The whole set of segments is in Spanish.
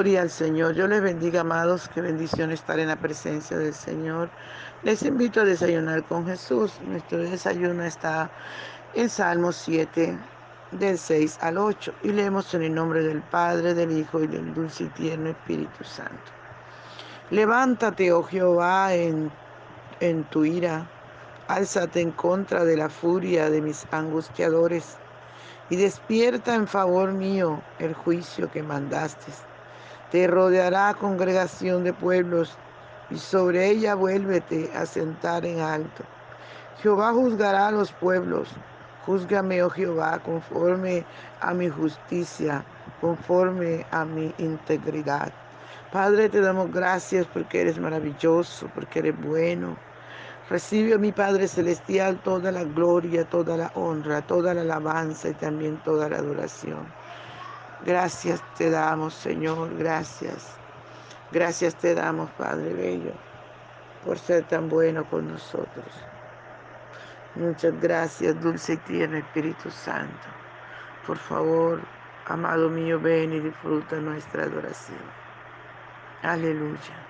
Gloria al Señor. Yo les bendiga, amados. Qué bendición estar en la presencia del Señor. Les invito a desayunar con Jesús. Nuestro desayuno está en Salmo 7, del 6 al 8. Y leemos en el nombre del Padre, del Hijo y del dulce y tierno Espíritu Santo. Levántate, oh Jehová, en, en tu ira. Álzate en contra de la furia de mis angustiadores y despierta en favor mío el juicio que mandaste. Te rodeará congregación de pueblos y sobre ella vuélvete a sentar en alto. Jehová juzgará a los pueblos. Júzgame, oh Jehová, conforme a mi justicia, conforme a mi integridad. Padre, te damos gracias porque eres maravilloso, porque eres bueno Recibe, mi Padre Celestial, toda la gloria, toda la honra, toda la alabanza y también toda la adoración. Gracias te damos, Señor, gracias. Gracias te damos, Padre Bello, por ser tan bueno con nosotros. Muchas gracias, dulce y tierno Espíritu Santo. Por favor, amado mío, ven y disfruta nuestra adoración. Aleluya.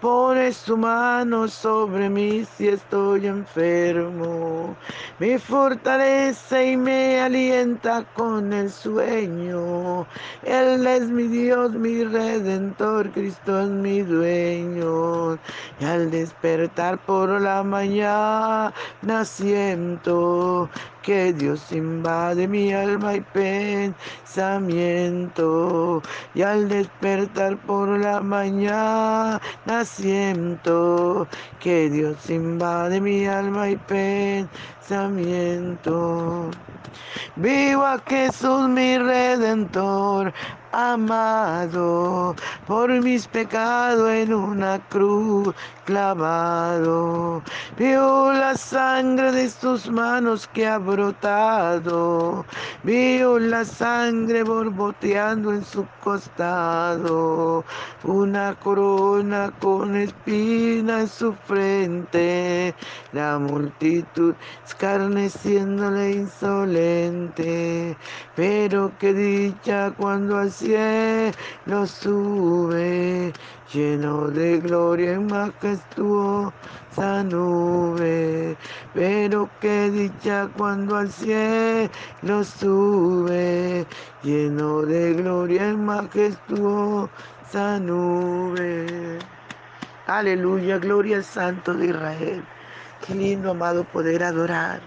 Pone su mano sobre mí si estoy enfermo. Me fortalece y me alienta con el sueño. Él es mi Dios, mi redentor, Cristo es mi dueño. Y al despertar por la mañana siento que Dios invade mi alma y pensamiento. Y al despertar por la mañana siento que Dios invade mi alma y pensamiento. Vivo a Jesús mi redentor, amado, por mis pecados en una cruz clavado. Vio la sangre de sus manos que ha brotado, vio la sangre borboteando en su costado, una corona con espina en su frente, la multitud escarneciéndole insolente, pero qué dicha cuando al cielo sube, lleno de gloria y majestuosa nube. Pero qué dicha cuando al cielo sube, lleno de gloria y majestuosa nube. Aleluya, gloria al Santo de Israel. Qué lindo, amado, poder adorar,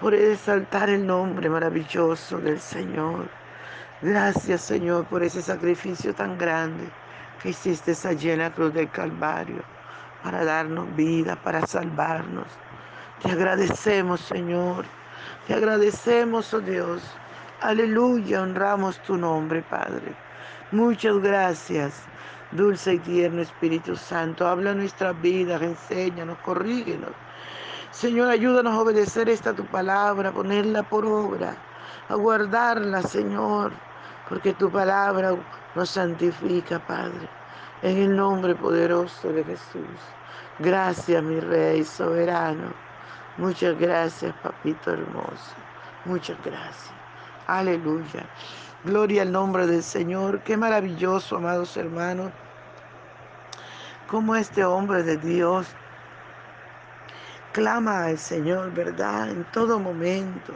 poder exaltar el nombre maravilloso del Señor. Gracias, Señor, por ese sacrificio tan grande que hiciste allí en la cruz del Calvario para darnos vida, para salvarnos. Te agradecemos, Señor. Te agradecemos, oh Dios. Aleluya, honramos tu nombre, Padre. Muchas gracias, dulce y tierno Espíritu Santo. Habla nuestra vida, enséñanos, corrígenos. Señor, ayúdanos a obedecer esta tu palabra, ponerla por obra a guardarla, Señor, porque tu palabra nos santifica, Padre. En el nombre poderoso de Jesús. Gracias, mi Rey soberano. Muchas gracias, Papito hermoso. Muchas gracias. Aleluya. Gloria al nombre del Señor. Qué maravilloso, amados hermanos. Como este hombre de Dios clama al Señor, ¿verdad? En todo momento.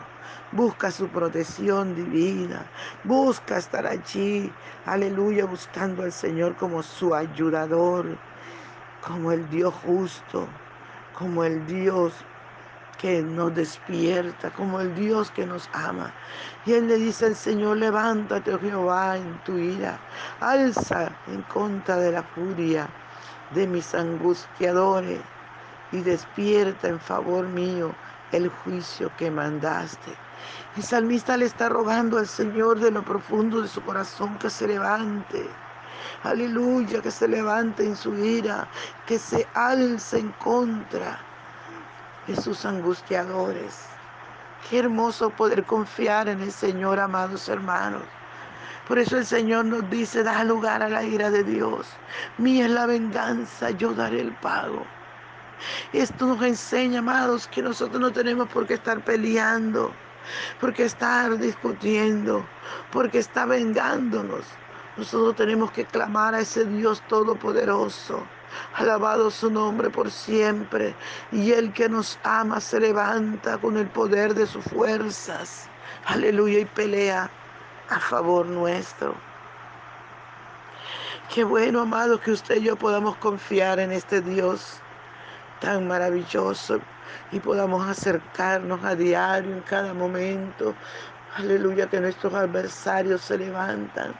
Busca su protección divina. Busca estar allí. Aleluya, buscando al Señor como su ayudador, como el Dios justo, como el Dios que nos despierta, como el Dios que nos ama. Y Él le dice al Señor, levántate, oh Jehová, en tu ira, alza en contra de la furia de mis angustiadores y despierta en favor mío el juicio que mandaste. El salmista le está rogando al Señor de lo profundo de su corazón que se levante. Aleluya, que se levante en su ira, que se alce en contra de sus angustiadores. Qué hermoso poder confiar en el Señor, amados hermanos. Por eso el Señor nos dice, da lugar a la ira de Dios. Mía es la venganza, yo daré el pago. Esto nos enseña, amados, que nosotros no tenemos por qué estar peleando, por qué estar discutiendo, por qué estar vengándonos. Nosotros tenemos que clamar a ese Dios todopoderoso Alabado su nombre por siempre. Y el que nos ama se levanta con el poder de sus fuerzas. Aleluya y pelea a favor nuestro. Qué bueno, amado, que usted y yo podamos confiar en este Dios tan maravilloso y podamos acercarnos a diario, en cada momento, Aleluya, que nuestros adversarios se levantan.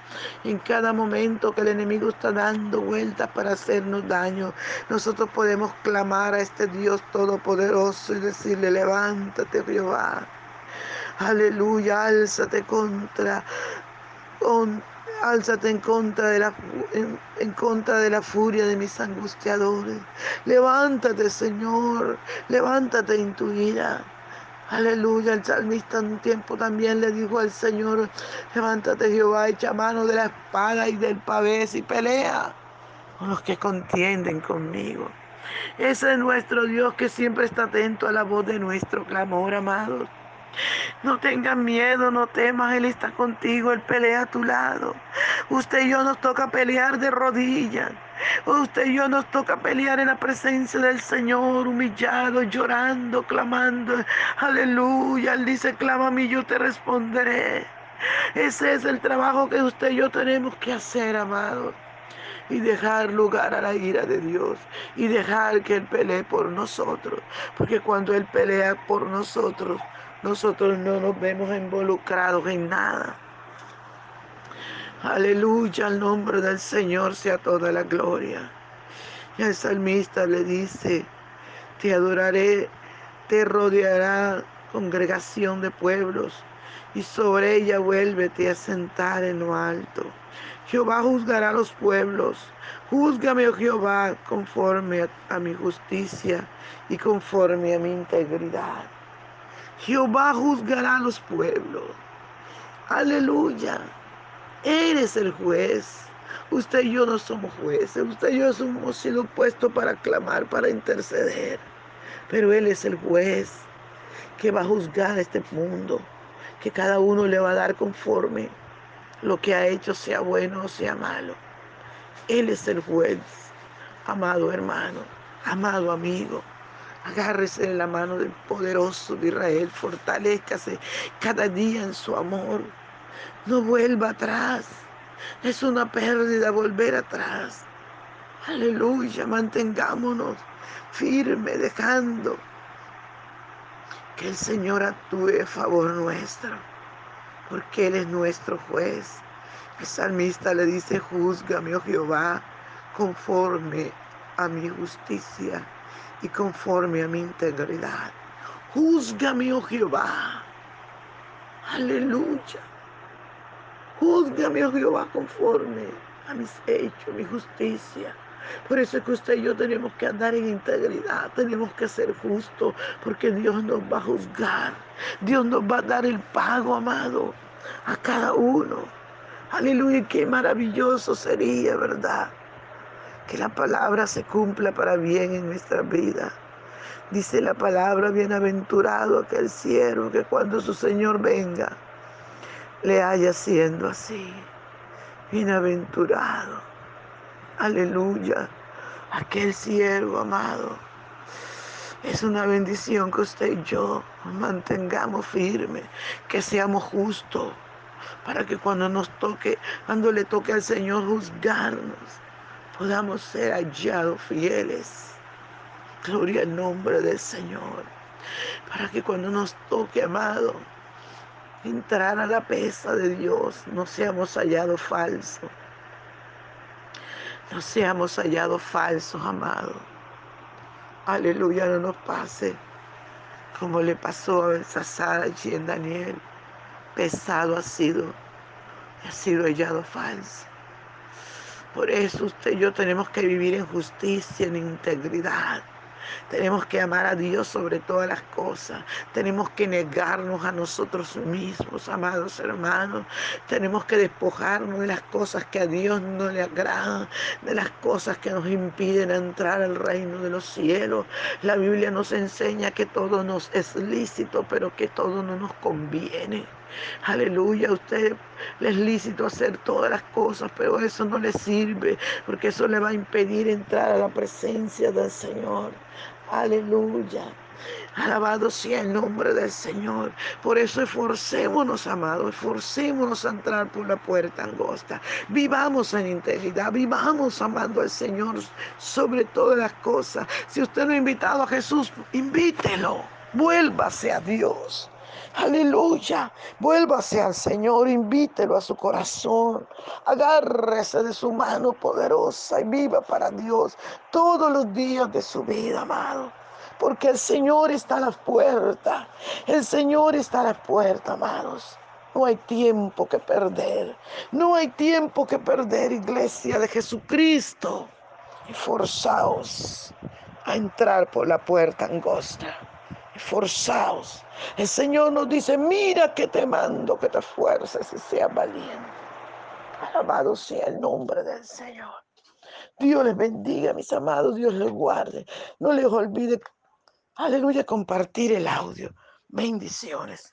En cada momento que el enemigo está dando vueltas para hacernos daño, nosotros podemos clamar a este Dios todopoderoso y decirle, levántate Jehová. Aleluya, álzate contra, álzate en contra de la en contra de la furia de mis angustiadores. Levántate, Señor, levántate en tu ira. Aleluya, el salmista en un tiempo también le dijo al Señor, levántate Jehová, echa mano de la espada y del pavés y pelea con los que contienden conmigo. Ese es nuestro Dios que siempre está atento a la voz de nuestro clamor, amados. No tengas miedo, no temas, Él está contigo, Él pelea a tu lado. Usted y yo nos toca pelear de rodillas. Usted y yo nos toca pelear en la presencia del Señor, humillado, llorando, clamando. Aleluya. Él dice, clama a mí, yo te responderé. Ese es el trabajo que usted y yo tenemos que hacer, amado. Y dejar lugar a la ira de Dios. Y dejar que Él pelee por nosotros. Porque cuando Él pelea por nosotros, nosotros no nos vemos involucrados en nada. Aleluya, al nombre del Señor sea toda la gloria. Y el salmista le dice, te adoraré, te rodeará congregación de pueblos, y sobre ella vuélvete a sentar en lo alto. Jehová juzgará a los pueblos. Júzgame, oh Jehová, conforme a, a mi justicia y conforme a mi integridad. Jehová juzgará a los pueblos. Aleluya. Eres el juez. Usted y yo no somos jueces. Usted y yo hemos sido puestos para clamar, para interceder. Pero Él es el juez que va a juzgar este mundo. Que cada uno le va a dar conforme lo que ha hecho, sea bueno o sea malo. Él es el juez. Amado hermano, amado amigo. Agárrese en la mano del poderoso de Israel, fortalezcase cada día en su amor. No vuelva atrás. Es una pérdida volver atrás. Aleluya, mantengámonos firmes, dejando que el Señor actúe a favor nuestro, porque Él es nuestro juez. El salmista le dice, juzgame, oh Jehová, conforme a mi justicia y conforme a mi integridad. Júzgame, oh Jehová. Aleluya. Júzgame, oh Jehová, conforme a mis hechos, mi justicia. Por eso es que usted y yo tenemos que andar en integridad, tenemos que ser justos, porque Dios nos va a juzgar. Dios nos va a dar el pago, amado, a cada uno. Aleluya, qué maravilloso sería, ¿verdad? Que la palabra se cumpla para bien en nuestra vida. Dice la palabra, bienaventurado aquel siervo que cuando su Señor venga, le haya siendo así. Bienaventurado. Aleluya. Aquel siervo amado. Es una bendición que usted y yo mantengamos firme, que seamos justos, para que cuando nos toque, cuando le toque al Señor juzgarnos, podamos ser hallados fieles. Gloria al nombre del Señor. Para que cuando nos toque, amado, entrar a la pesa de Dios, no seamos hallados falsos. No seamos hallados falsos, amado. Aleluya, no nos pase como le pasó a Belsasar allí en Daniel. Pesado ha sido, ha sido hallado falso. Por eso usted y yo tenemos que vivir en justicia, en integridad. Tenemos que amar a Dios sobre todas las cosas. Tenemos que negarnos a nosotros mismos, amados hermanos. Tenemos que despojarnos de las cosas que a Dios no le agradan, de las cosas que nos impiden entrar al reino de los cielos. La Biblia nos enseña que todo nos es lícito, pero que todo no nos conviene. Aleluya, a usted le es lícito hacer todas las cosas, pero eso no le sirve, porque eso le va a impedir entrar a la presencia del Señor. Aleluya. Alabado sea el nombre del Señor. Por eso esforcémonos, amados, esforcémonos a entrar por la puerta angosta. Vivamos en integridad, vivamos amando al Señor sobre todas las cosas. Si usted no ha invitado a Jesús, invítelo. Vuélvase a Dios. Aleluya. Vuélvase al Señor, invítelo a su corazón. Agárrese de su mano poderosa y viva para Dios todos los días de su vida, amado. Porque el Señor está a la puerta. El Señor está a la puerta, amados. No hay tiempo que perder. No hay tiempo que perder, iglesia de Jesucristo. Forzaos a entrar por la puerta angosta esforzaos. El Señor nos dice, mira que te mando que te esfuerces y seas valiente. Alabado sea el nombre del Señor. Dios les bendiga, mis amados, Dios les guarde. No les olvide, aleluya, compartir el audio. Bendiciones.